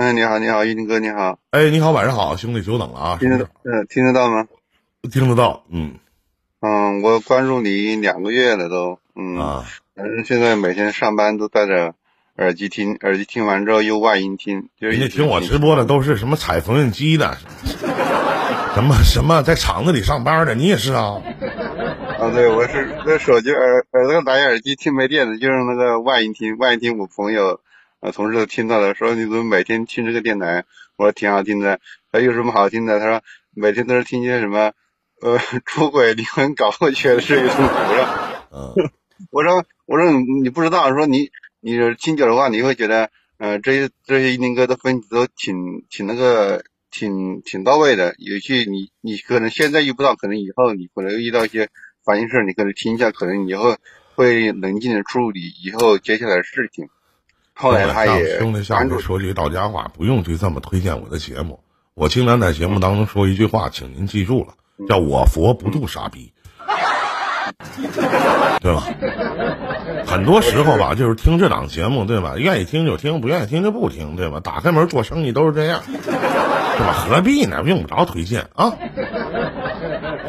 嗯，你好，你好，玉林哥，你好。哎，你好，晚上好，兄弟，久等了啊。听得，嗯，听得到吗？听得到，嗯。嗯，我关注你两个月了都，嗯。啊。反正现在每天上班都戴着耳机听，耳机听完之后又外音听。就人家听我直播的都是什么踩缝纫机的，什么什么在厂子里上班的，你也是啊？啊，对，我是那手机耳耳朵蓝牙耳机听没电了，就用那个外音听，外音听。我朋友。啊，同事都听到了，说你怎么每天听这个电台？我说挺好听的。他有什么好听的？他说每天都是听些什么，呃，出轨、离婚、搞破缺的事情。我说，我说，我说你不知道，说你你听久的话，你会觉得，呃，这些这些英哥的分析都挺挺那个，挺挺到位的。有些你你可能现在遇不到，可能以后你可能遇到一些烦心事你可能听一下，可能以后会冷静的处理以后接下来的事情。后来他也兄弟，下面说句到家话，不用去这么推荐我的节目。我经常在节目当中说一句话，请您记住了，叫我佛不渡傻逼，对吧？很多时候吧，就是听这档节目，对吧？愿意听就听，不愿意听就不听，对吧？打开门做生意都是这样，对吧？何必呢？用不着推荐啊，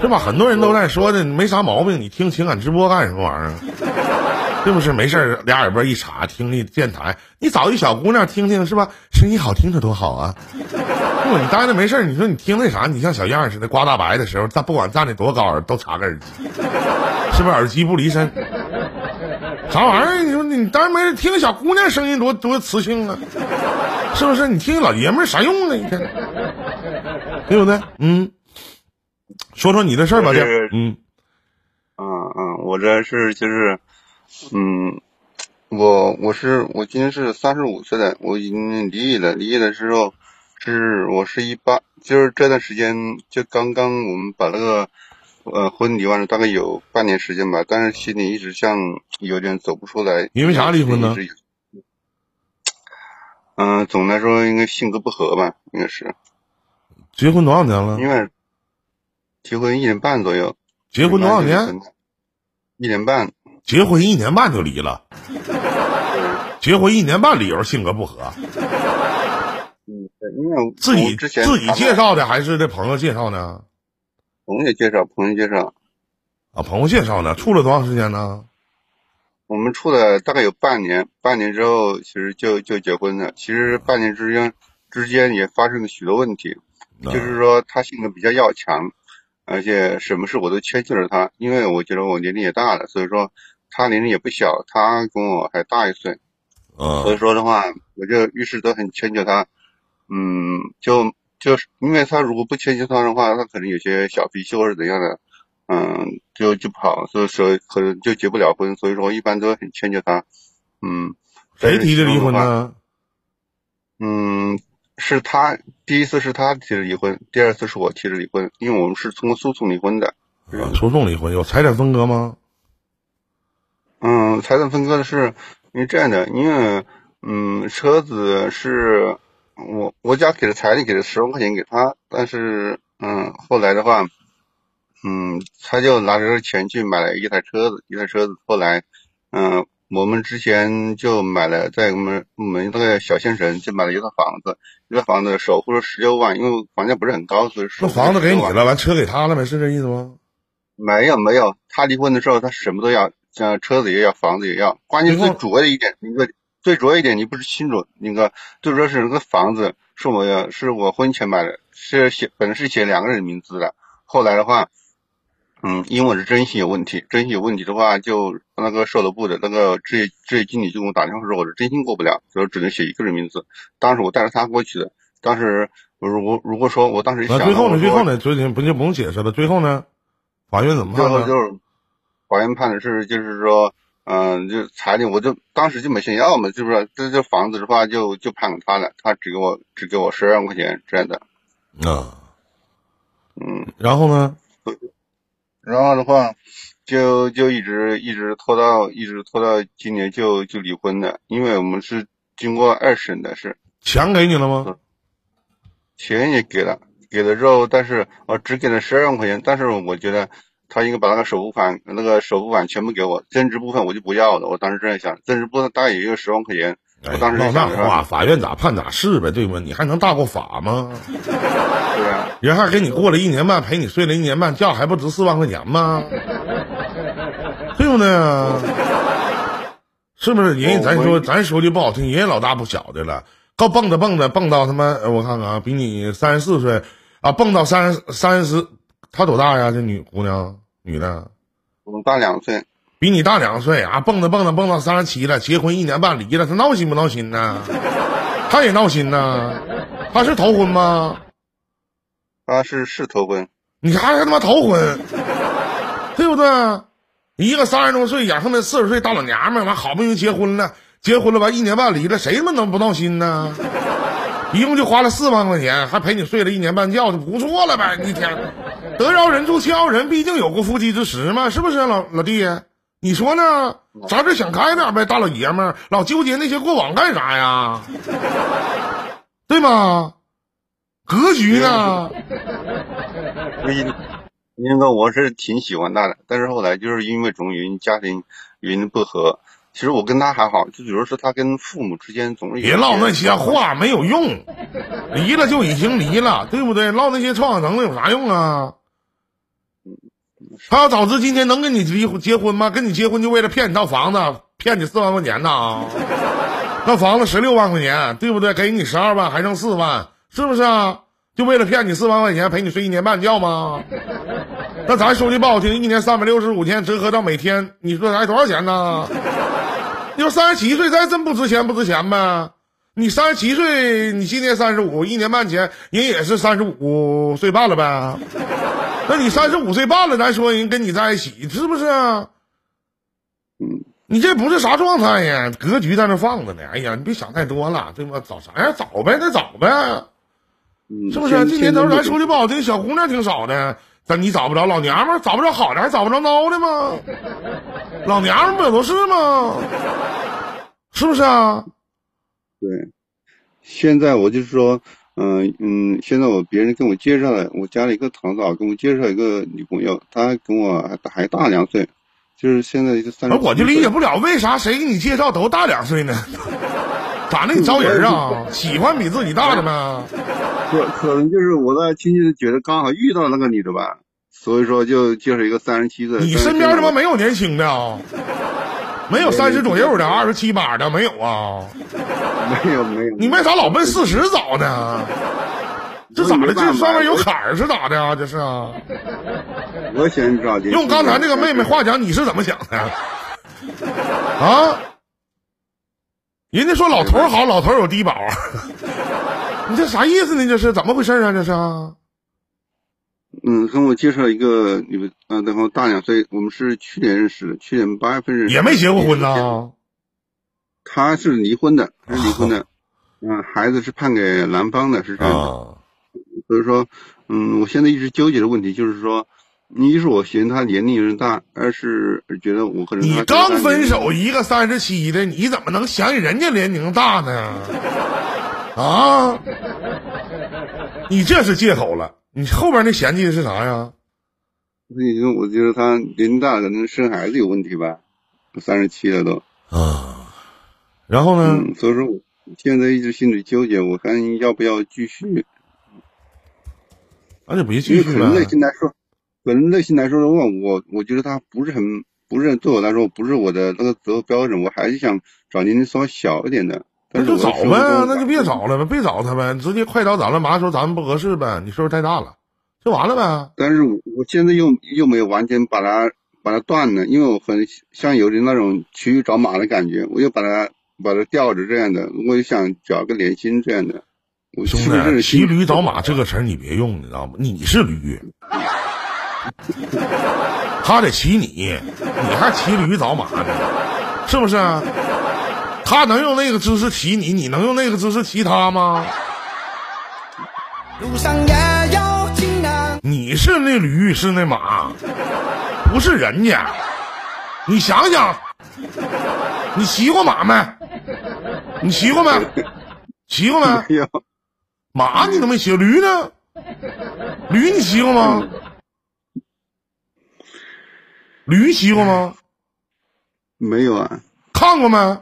是吧？很多人都在说的，没啥毛病，你听情感直播干什么玩意儿？是不是没事俩耳朵一插听那电台？你找一小姑娘听听是吧？声音好听着多好啊！不，你待着没事你说你听那啥？你像小样似的刮大白的时候，站不管站的多高，都插个耳机，是不是耳机不离身？啥玩意儿？你说你待着没事听个小姑娘声音多多磁性啊？是不是？你听老爷们啥用啊？一天，对不对？嗯，说说你的事儿吧，这嗯嗯嗯，我这是就是。嗯，我我是我今年是三十五岁的，我已经离异了。离异的时候是我是一八，就是这段时间就刚刚我们把那个呃婚离完了，大概有半年时间吧。但是心里一直像有点走不出来。因为啥离婚呢？嗯，总的来说应该性格不合吧，应该是。结婚多少年了？因为结婚一年半左右。结婚多少年？一年半。结婚一年半就离了，结婚一年半理由性格不合。嗯，因为自己自己介绍的还是这朋友介绍呢？朋友介绍，朋友介绍。啊，朋友介绍的，处了多长时间呢？我们处了大概有半年，半年之后其实就就结婚了。其实半年之间之间也发生了许多问题，就是说他性格比较要强，而且什么事我都迁就着他，因为我觉得我年龄也大了，所以说。他年龄也不小，他跟我还大一岁，所以说的话，我就遇事都很迁就他，嗯，就就是因为他如果不迁就他的话，他可能有些小脾气或者怎样的，嗯，就就不好，所以说可能就结不了婚，所以说一般都很迁就他，嗯。谁提的离婚呢？嗯，是他第一次是他提的离婚，第二次是我提的离婚，因为我们是通过诉讼离婚的。诉讼离婚有财产分割吗？嗯，财产分割的是因为这样的，因为嗯，车子是我我家给的彩礼，给了十万块钱给他，但是嗯，后来的话，嗯，他就拿着钱去买了一台车子，一台车子，后来嗯，我们之前就买了在我们我们那个小县城就买了一套房子，一套房子首付了十六万，因为房价不是很高，所以那房子给你了，完车给他了呗，是这意思吗？没有没有，他离婚的时候他什么都要。像车子也要，房子也要，关键最主要的一点，那个最主要一点你不是清楚，那个就说是那个房子是我要是我婚前买的，是写本来是写两个人名字的，后来的话，嗯，因为我是征信有问题，征信有问题的话，就那个售楼部的那个置业置业经理就给我打电话说我是征信过不了，所以只能写一个人名字。当时我带着他过去的，当时我如果如果说我当时想，最后呢？最后呢？最近不就不用解释了？最后呢？法院怎么判的？最后就是。法院判的是，就是说，嗯，就彩礼，我就当时就没想要嘛，就是说这这房子的话，就就判给他了，他只给我只给我十二万块钱这样的。啊，嗯，然后呢？然后的话，就就一直一直拖到一直拖到今年就就离婚了，因为我们是经过二审的，是钱给你了吗？钱也给了，给了之后，但是我只给了十二万块钱，但是我觉得。他应该把那个首付款、那个首付款全部给我，增值部分我就不要了。我当时这样想，增值部分大概也就十万块钱，哎我当时唠那话，法院咋判咋是呗，对不？你还能大过法吗？对啊，人还给你过了一年半，陪你睡了一年半觉，还不值四万块钱吗？对不对啊？是不是？人家咱说，咱说句不好听，人家老大不小的了，高蹦着蹦着蹦到他妈，呃我看看啊，比你三十四岁啊，蹦到三十三十，她多大呀？这女姑娘，女的，我大两岁，比你大两岁啊，蹦着蹦着蹦到三十七了，结婚一年半离了，他闹心不闹心呢？他也闹心呢，他是头婚吗？他是是头婚，你还他妈头婚，对不对？一个三十多岁，眼他妈四十岁大老娘们儿，完好不容易结婚了，结婚了完一年半离了，谁他妈能不闹心呢？一共就花了四万块钱，还陪你睡了一年半觉，就不错了呗！一天得饶人处且饶人，毕竟有过夫妻之实嘛，是不是啊老老弟？你说呢？咱这想开点呗，大老爷们儿，老纠结那些过往干啥呀？对吗？格局呢？那个我是挺喜欢他的，但是后来就是因为种原因，家庭原因不和。其实我跟他还好，就比如说他跟父母之间总是别唠那些些话，没有用。离了就已经离了，对不对？唠那些创想能有啥用啊？他要早知今天能跟你离婚结婚吗？跟你结婚就为了骗你套房子，骗你四万块钱呢？那房子十六万块钱，对不对？给你十二万，还剩四万，是不是啊？就为了骗你四万块钱，陪你睡一年半觉吗？那咱说句不好听，一年三百六十五天，折合到每天，你说才多少钱呢？你说三十七岁，咱真不值钱不值钱呗？你三十七岁，你今年三十五，一年半前人也是三十五岁半了呗？那你三十五岁半了，咱说人跟你在一起，是不是啊？嗯，你这不是啥状态呀？格局在那放着呢。哎呀，你别想太多了，对吧？找啥呀？找呗，那找呗，嗯，是不是？现这年头咱说句不好听，小姑娘挺少的，但你找不着老娘们，找不着好的，还找不着孬的吗？老娘们不也都是吗？是不是啊？对，现在我就是说，嗯嗯，现在我别人跟我介绍了，我家里一个堂嫂跟我介绍一个女朋友，她跟我还还大两岁，就是现在就三十。我就理解不了，为啥谁给你介绍都大两岁呢？咋的？你招人啊？喜欢比自己大的吗？可可能就是我的亲戚觉得刚好遇到那个女的吧，所以说就介绍一个三十七岁。你身边他妈没有年轻的啊？没有三十左右的，二十七八的没有啊？没有没有，你为啥老奔四十找呢？这咋的？这上面有坎儿是咋的啊？这是啊？我想找用刚才那个妹妹话讲，你是怎么想的？啊？人家说老头好，老头有低保，你这啥意思呢？这是怎么回事啊？这是啊？嗯，跟我介绍一个你们，嗯，然后大两岁，我们是去年认识的，去年八月份认识，也没结过婚。呢？他是离婚的，他是离婚的，嗯，孩子是判给男方的，是这样的。啊，所以说，嗯，我现在一直纠结的问题就是说，一是我嫌他年龄有点大，二是觉得我可能你刚分手一个三十七的，你怎么能想起人家年龄大呢？啊？你这是借口了。你后边那嫌弃的是啥呀？所以说，我觉得他年龄大，可能生孩子有问题吧，三十七了都。啊，然后呢？嗯，所以说我现在一直心里纠结，我看要不要继续。那就别因继续为可能内。心来说，可能内心来说的话，我我觉得他不是很不是对我来说不是我的那个择偶标准，我还是想找年龄稍微小一点的。那就找呗那就别找了呗，别找他呗，直接快刀斩乱麻说咱们不合适呗，你岁数太大了，就完了呗。但是我我现在又又没有完全把它把它断了，因为我很像有点那种骑驴找马的感觉，我又把它把它吊着这样的，我也想找个连心这样的。我兄弟，骑驴找马这个词儿你别用，你知道吗？你是驴，他得骑你，你还骑驴找马呢，是不是？他能用那个姿势骑你，你能用那个姿势骑他吗？路上也有惊难。你是那驴，是那马，不是人家。你想想，你骑过马没？你骑过没？骑过没？马你都没骑，驴呢？驴你骑过吗？驴骑过吗？没有啊，看过没？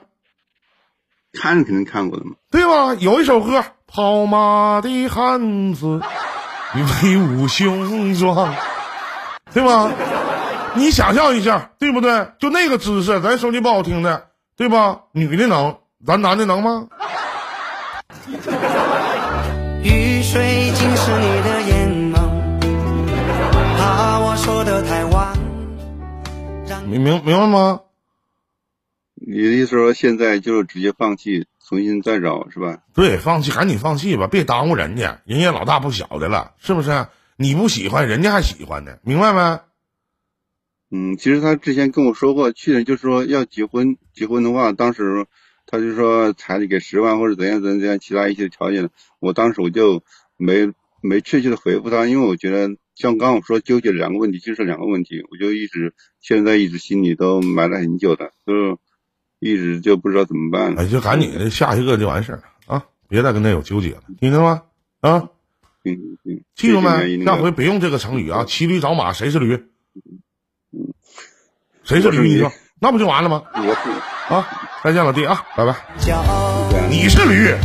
看肯定看过的嘛。对吧？有一首歌，跑马的汉子，威武雄壮，对吧？你想象一下，对不对？就那个姿势，咱说句不好听的，对吧？女的能，咱男的能吗？雨水浸湿你的眼眸，怕我说的太晚。让明明明白吗？你的意思说现在就是直接放弃，重新再找是吧？对，放弃，赶紧放弃吧，别耽误人家，人家老大不小的了，是不是？你不喜欢，人家还喜欢呢，明白没？嗯，其实他之前跟我说过，去年就说要结婚，结婚的话，当时他就说彩礼给十万或者怎样怎样怎样，其他一些条件，我当时我就没没确切的回复他，因为我觉得像刚刚我说纠结两个问题，就是两个问题，我就一直现在一直心里都埋了很久的，就一直就不知道怎么办了。哎，就赶紧的，下一个就完事儿了啊，别再跟他有纠结了，听见吗？啊，嗯嗯，记住没？下回别用这个成语啊，骑驴找马，谁是驴？谁是驴？你驴说，那不就完了吗？我啊，再见，老弟啊，拜拜。你是驴。